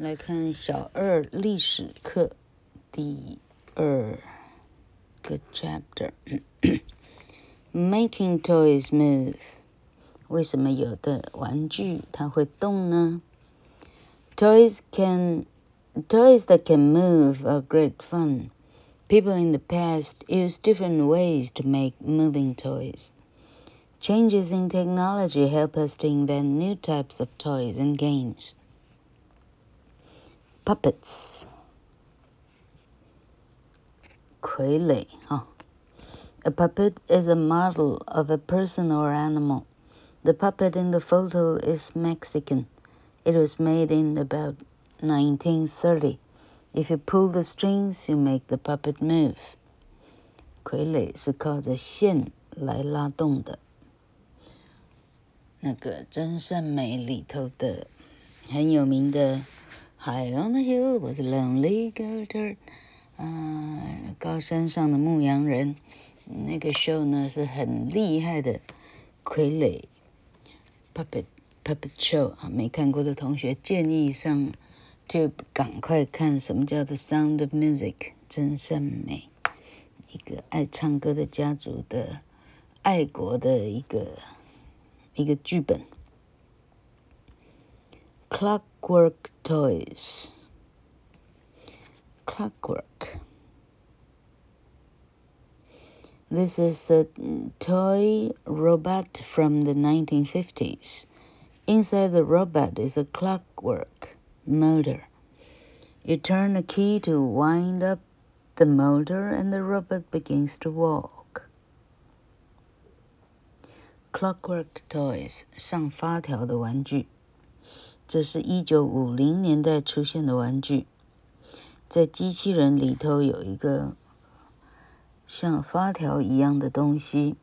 来看小二历史课第二个 chapter，Making toys move。为什么有的玩具它会动呢？Toys can toys that can move are great fun. People in the past used different ways to make moving toys. Changes in technology help us to invent new types of toys and games. Puppets. 傀儡哈。A puppet is a model of a person or animal. The puppet in the photo is Mexican. It was made in about 1930. If you pull the strings, you make the puppet move. 傀儡是靠着线来拉动的。那个真善美里头的很有名的。 High on the hill was a lonely goatherd，啊，高山上的牧羊人，那个 show 呢是很厉害的傀儡 puppet puppet show 啊，没看过的同学建议上就赶快看什么叫做 Sound of Music，真善美，一个爱唱歌的家族的爱国的一个一个剧本。Clockwork toys. Clockwork. This is a toy robot from the 1950s. Inside the robot is a clockwork motor. You turn a key to wind up the motor, and the robot begins to walk. Clockwork toys 上发条的玩具。 这是一九五零年代出现的玩具，在机器人里头有一个像发条一样的东西，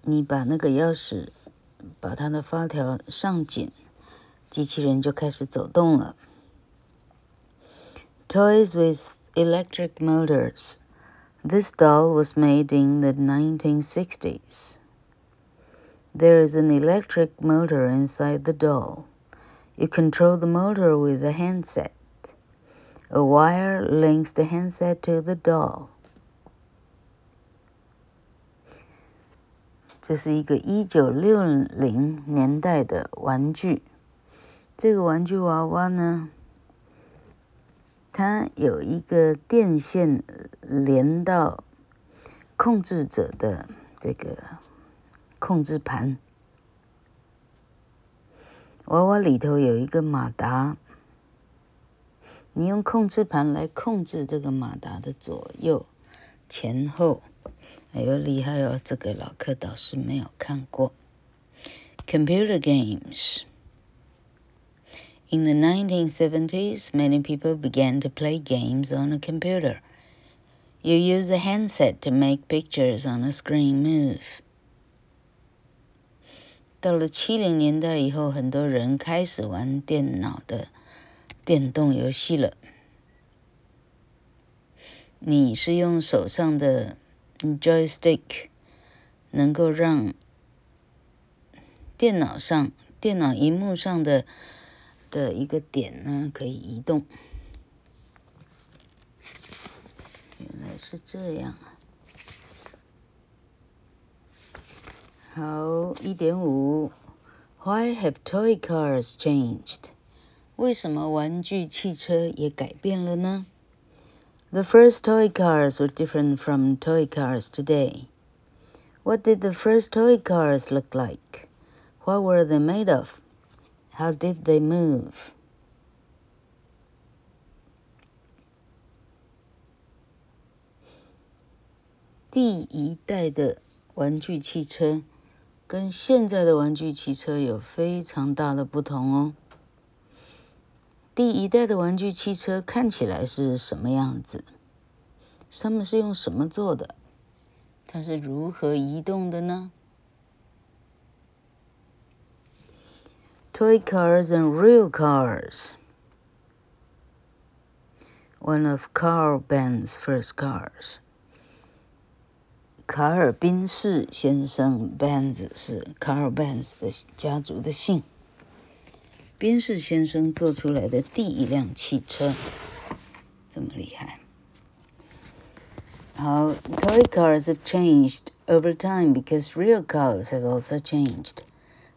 你把那个钥匙把它的发条上紧，机器人就开始走动了。Toys with electric motors. This doll was made in the 1960s. There is an electric motor inside the doll. You control the motor with a handset. A wire links the handset to the doll. 这是一个一九六零年代的玩具。这个玩具娃娃呢，它有一个电线连到控制者的这个。控制盘，娃娃里头有一个马达，你用控制盘来控制这个马达的左右、前后。哎呦，厉害哦！这个老柯导师没有看过。Computer games. In the 1970s, many people began to play games on a computer. You use a handset to make pictures on a screen move. 到了七零年代以后，很多人开始玩电脑的电动游戏了。你是用手上的 joystick，能够让电脑上、电脑荧幕上的的一个点呢，可以移动。原来是这样好，一点五。Why have toy cars changed？为什么玩具汽车也改变了呢？The first toy cars were different from toy cars today. What did the first toy cars look like? What were they made of? How did they move? 跟现在的玩具汽车有非常大的不同哦。第一代的玩具汽车看起来是什么样子？上面是用什么做的？它是如何移动的呢？Toy cars and real cars. One of Carl Benz first cars. 卡尔宾士先生，Benz 是卡尔 Benz 的家族的姓。 宾士先生做出来的第一辆汽车，这么厉害。好，toy cars have changed over time because real cars have also changed.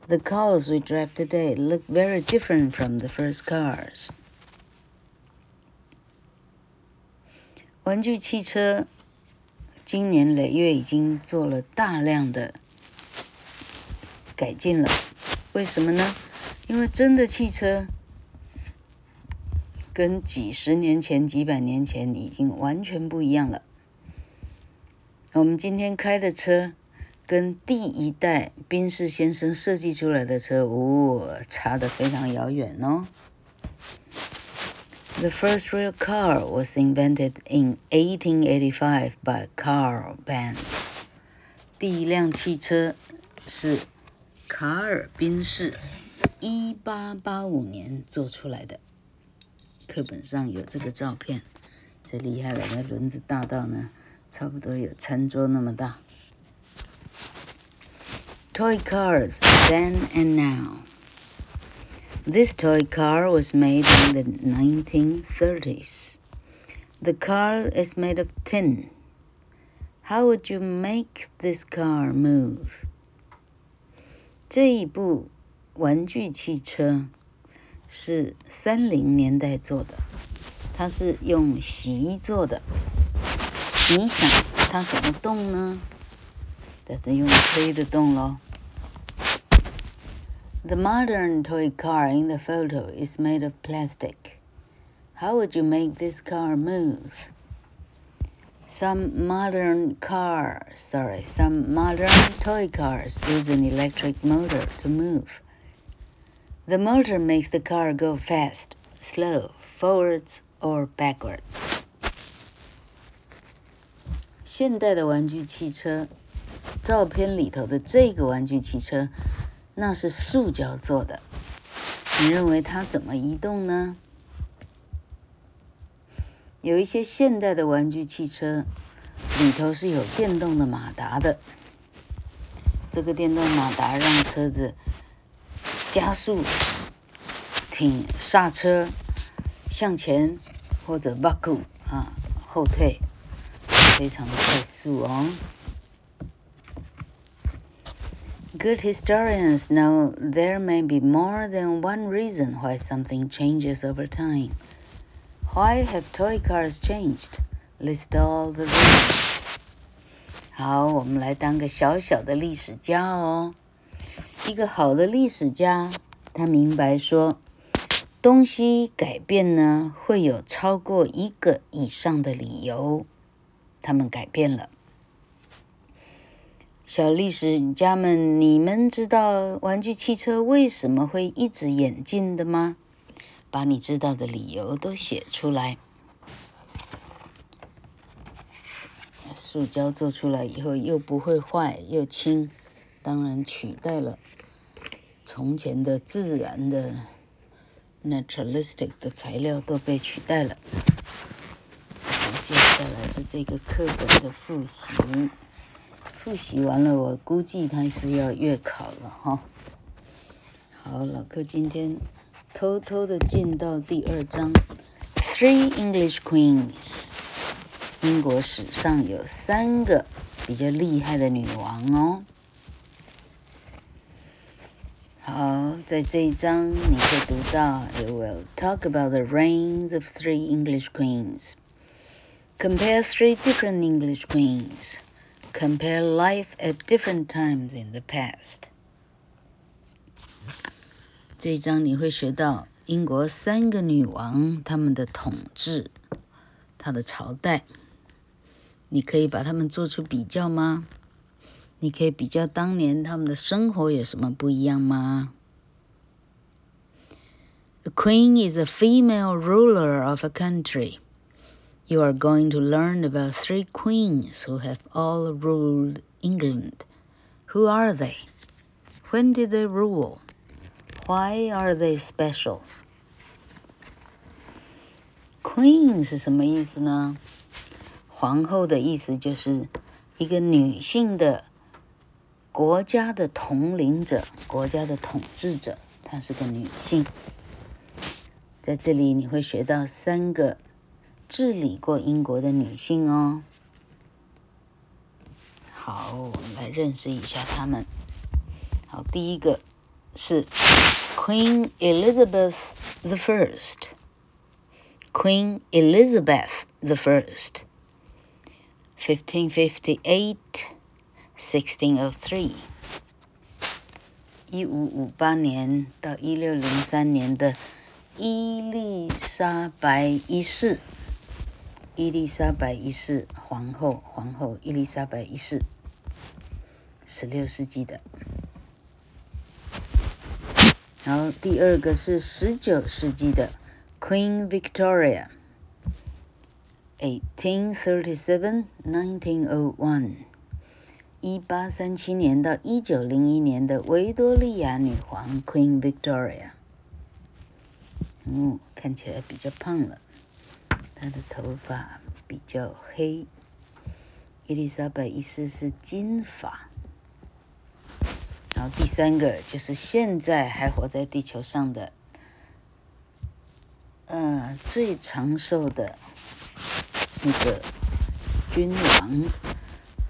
The cars we drive today look very different from the first cars. 玩具汽车 今年累月已经做了大量的改进了，为什么呢？因为真的汽车跟几十年前、几百年前已经完全不一样了。我们今天开的车跟第一代宾士先生设计出来的车，哦，差得非常遥远哦。The first real car was invented in 1885 by Carl Benz. 第一辆汽车是卡尔宾士一八八五年做出来的。课本上有这个照片，这厉害了，那轮子大到呢，差不多有餐桌那么大。Toy cars then and now. This toy car was made in the 1930s. The car is made of tin. How would you make this car move? 这一部玩具汽车是三零年代做的，它是用锡做的。你想它怎么动呢？但是用推的动喽。 The modern toy car in the photo is made of plastic. How would you make this car move? Some modern cars, sorry, some modern toy cars use an electric motor to move. The motor makes the car go fast, slow, forwards or backwards. 现代的玩具汽车，照片里头的这个玩具汽车。 那是塑胶做的，你认为它怎么移动呢？有一些现代的玩具汽车里头是有电动的马达的，这个电动马达让车子加速、停、刹车、向前或者 buckle 啊后退，非常的快速哦。Good historians know there may be more than one reason why something changes over time. Why have toy cars changed? List all the reasons. 好，我们来当个小小的历史家哦。一个好的历史家，他明白说，东西改变呢，会有超过一个以上的理由，他们改变了。小历史家们，你们知道玩具汽车为什么会一直演进的吗？把你知道的理由都写出来。塑胶做出来以后又不会坏又轻，当然取代了从前的自然的 naturalistic 的材料都被取代了。接下来是这个课本的复习。复习完了，我估计他是要月考了哈。好，老柯今天偷偷的进到第二章，Three English Queens。英国史上有三个比较厉害的女王哦。好，在这一章你会读到，It will talk about the reigns of three English queens. Compare three different English queens. Compare life at different times in the past。这一章你会学到英国三个女王她们的统治，她的朝代。你可以把她们做出比较吗？你可以比较当年她们的生活有什么不一样吗？A queen is a female ruler of a country. You are going to learn about three queens who have all ruled England. Who are they? When did they rule? Why are they special? Queen 是什么意思呢？皇后的意思就是一个女性的国家的统领者，国家的统治者。 她是个女性。在这里你会学到三个 治理过英国的女性哦。好，我们来认识一下她们。好，第一个是 Queen Elizabeth the First。Queen Elizabeth the First。1558, 1603，一五五八年到一六零三年的伊丽莎白一世，伊丽莎白一世皇后，皇后伊丽莎白一世，十六世纪的。然后第二个是十九世纪的 Queen Victoria。Eighteen thirty-seven, nineteen o one，一八三七年到一九零一年的维多利亚女皇 Queen Victoria，嗯，看起来比较胖了，她的头发比较黑。伊丽莎白一世是金发，然后第三个就是现在还活在地球上的，呃，最长寿的。那个君王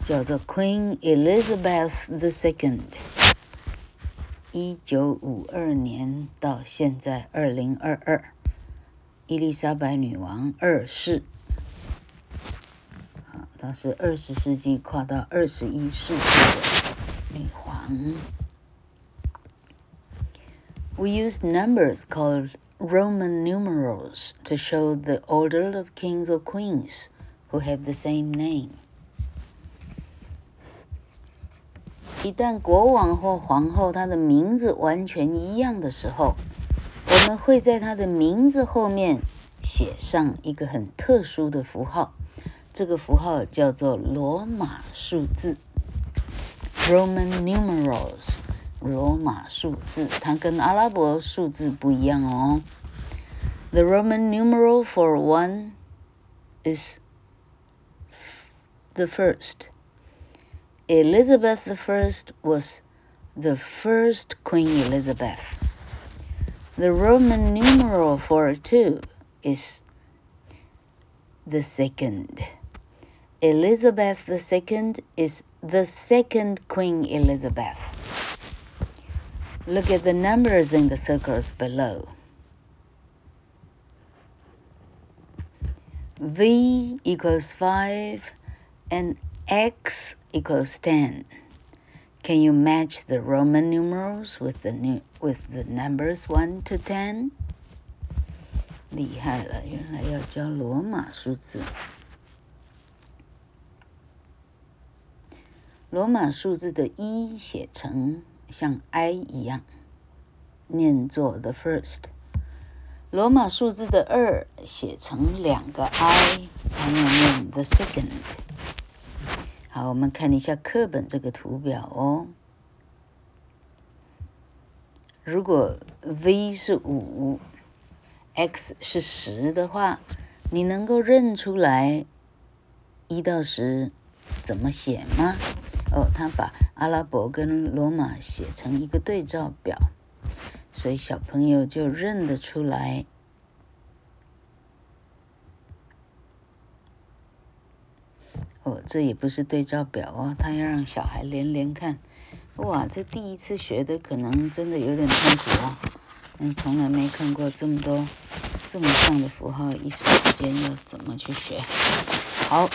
叫做 Queen Elizabeth the Second，一九五二年到现在二零二二，伊丽莎白女王二世，啊，她是二十世纪跨到二十一世纪的女皇。We use numbers called Roman numerals to show the order of kings or queens who have the same name. 一旦国王或皇后他的名字完全一样的时候， 会在他的名字后面写上一个很特殊的符号，这个符号叫做罗马数字 （Roman numerals）。罗马数字，它跟阿拉伯数字不一样哦。The Roman numeral for one is the first. Elizabeth the First was the first Queen Elizabeth. The Roman numeral for two is the second. Elizabeth Second is the second Queen Elizabeth. Look at the numbers in the circles below. V equals 5 and X equals 10. Can you match the Roman numerals with the new, with the numbers 1 to 10? 厉害了，原来要教罗马数字。罗马数字的一写成。像 I 一样，念作 the first。罗马数字的二写成两个 I，才能念 the second。 好，我们看一下课本这个图表哦。如果 V 是五，X 是十的话，你能够认出来一到十怎么写吗？哦，他把阿拉伯跟罗马写成一个对照表，所以小朋友就认得出来。哦，这也不是对照表哦，他要让小孩连连看。哇，这第一次学的可能真的有点痛苦啊，嗯，从来没看过这么多这么像的符号，一时之间要怎么去学？好。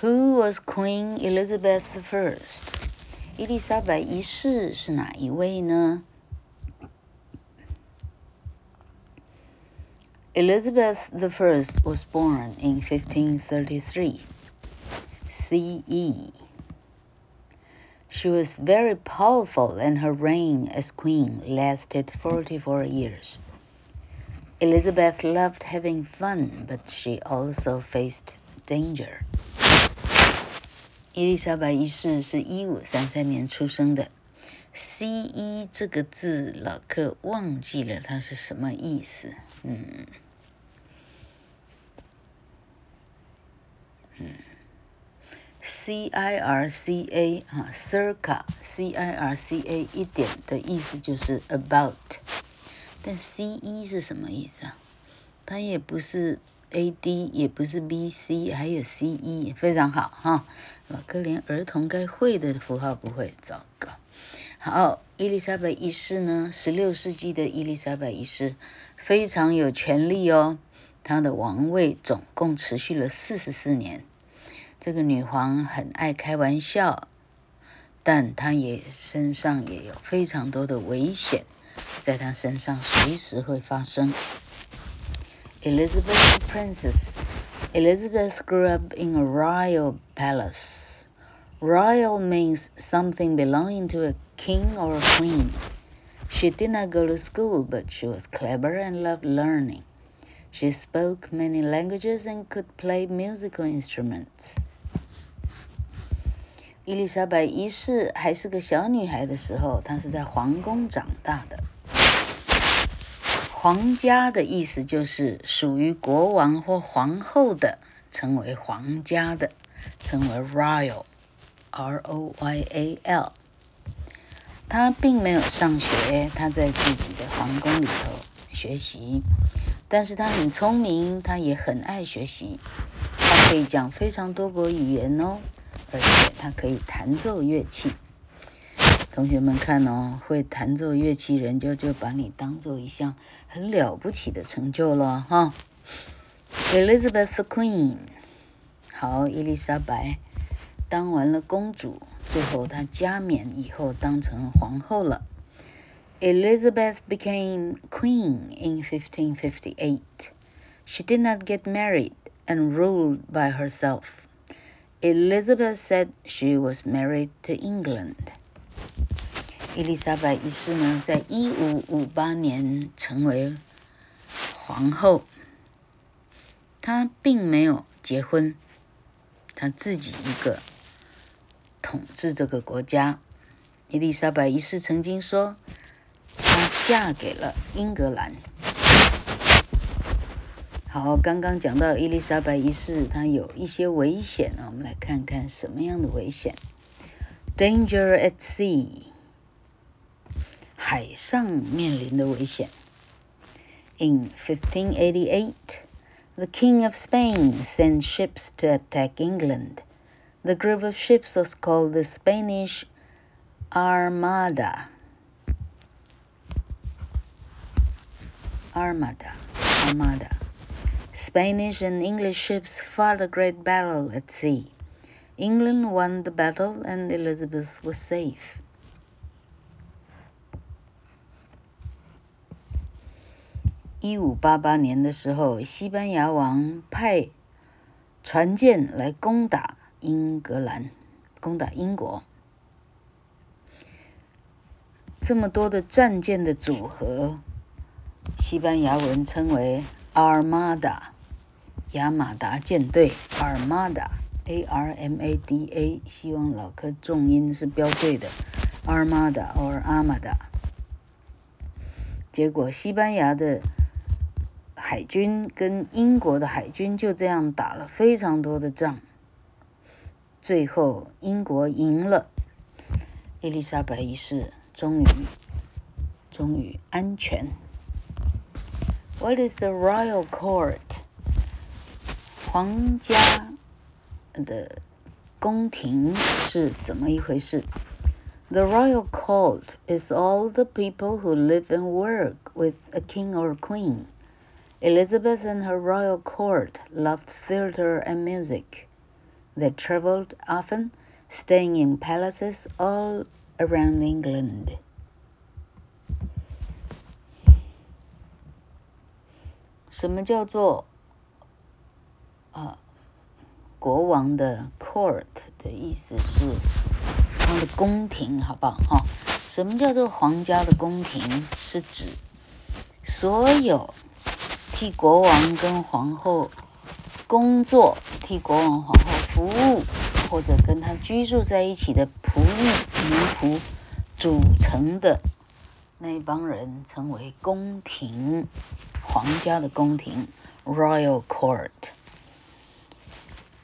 Who was Queen Elizabeth the First？伊丽莎白一世是哪一位呢？Elizabeth the First was born in 1533 CE. She was very powerful and her reign as queen lasted 44 years. Elizabeth loved having fun, but she also faced danger. 伊丽莎白一世是一五三三年出生的。C.E. 这个字，老客忘记了它是什么意思。嗯， C I R C A 啊，circa C I R C A 一点的意思就是 about，但 C E 是什么意思啊？它也不是 A D，也不是 B C，还有 C E，非常好哈。老哥连儿童该会的符号不会，糟糕。好，伊丽莎白一世呢，十六世纪的伊丽莎白一世非常有权力哦，她的王位总共持续了四十四年。这个女皇很爱开玩笑，但她也身上也有非常多的危险，在她身上随时会发生。Elizabeth Princess Elizabeth grew up in a royal palace. Royal means something belonging to a king or a queen. She did not go to school, but she was clever and loved learning. She spoke many languages and could play musical instruments. 伊丽莎白一世还是个小女孩的时候，她是在皇宫长大的。皇家的意思就是属于国王或皇后的，称为皇家的，称为 royal，R O Y A L。她并没有上学，她在自己的皇宫里头学习，但是她很聪明，她也很爱学习，她可以讲非常多国语言哦。而且他可以弹奏乐器，同学们看哦，会弹奏乐器人就就把你当做一项很了不起的成就了哈。Elizabeth Queen，好，伊丽莎白当完了公主，最后她加冕以后当成皇后了。Elizabeth became queen in 1558. She did not get married and ruled by herself. Elizabeth said she was married to England. 伊丽莎白一世呢，在一五五八年成为皇后。她并没有结婚，她自己一个统治这个国家。伊丽莎白一世曾经说，她嫁给了英格兰。好，刚刚讲到伊丽莎白一世，她有一些危险啊，我们来看看什么样的危险。Danger at sea，海上面临的危险。In 1588, the King of Spain sent ships to attack England. The group of ships was called the Spanish Armada. Armada, Armada. Spanish and English ships fought a great battle at sea. England won the battle and Elizabeth was safe. 一五八八年的时候，西班牙王派船舰来攻打英格兰，攻打英国。这么多的战舰的组合，西班牙文称为 Armada。亚马达舰队，Armada，A R M A D A，希望老科重音是标对的，Armada or Armada。结果西班牙的海军跟英国的海军就这样打了非常多的仗，最后英国赢了，伊丽莎白一世终于终于安全。What is the royal court? 皇家的宫廷是怎么一回事？The royal court is all the people who live and work with a king or queen. Elizabeth and her royal court loved theater and music. They traveled often, staying in palaces all around England. 什么叫做？啊，国王的 court 的意思是他的宫廷，好不好？哈，什么叫做皇家的宫廷？是指所有替国王跟皇后工作、替国王、皇后服务，或者跟他居住在一起的仆役、奴仆组成的那一帮人，称为宫廷，皇家的宫廷 （royal court）。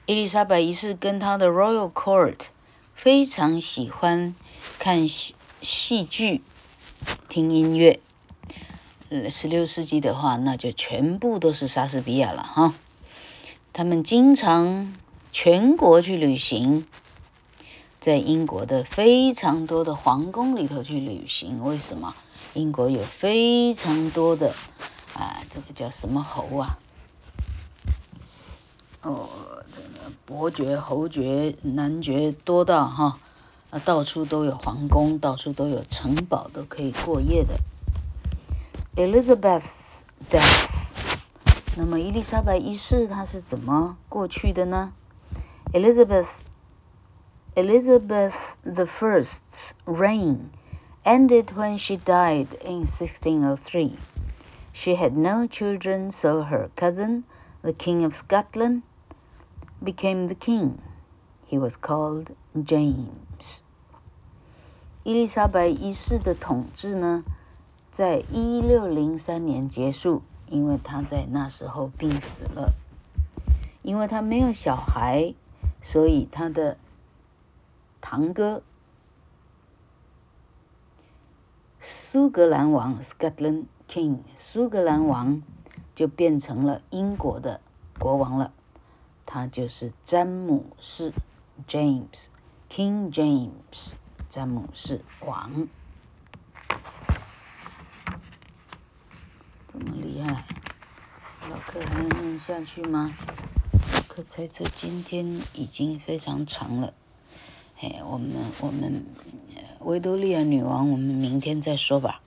伊丽莎白一世跟她的 Royal Court 非常喜欢看戏戏剧、听音乐。十六世纪的话，那就全部都是莎士比亚了哈。他们经常全国去旅行，在英国的非常多的皇宫里头去旅行。为什么？英国有非常多的啊，这个叫什么侯啊？哦，这个伯爵、侯爵、男爵多到哈，啊，到处都有皇宫，到处都有城堡，都可以过夜的。Elizabeth's death，那么伊丽莎白一世她是怎么过去的呢？Elizabeth Elizabeth the First's reign ended when she died in 1603. She had no children, so her cousin, the King of Scotland, became the king. He was called James. 伊丽莎白一世的统治呢？在一六零三年结束，因为他在那时候病死了。因为他没有小孩，所以他的堂哥 苏格兰王 （Scotland King） 苏格兰王就变成了英国的国王了。他就是詹姆士 （James King James），詹姆士王。这么厉害，老客还要念下去吗？老客猜测今天已经非常长了，哎，我们我们维多利亚女王，我们明天再说吧。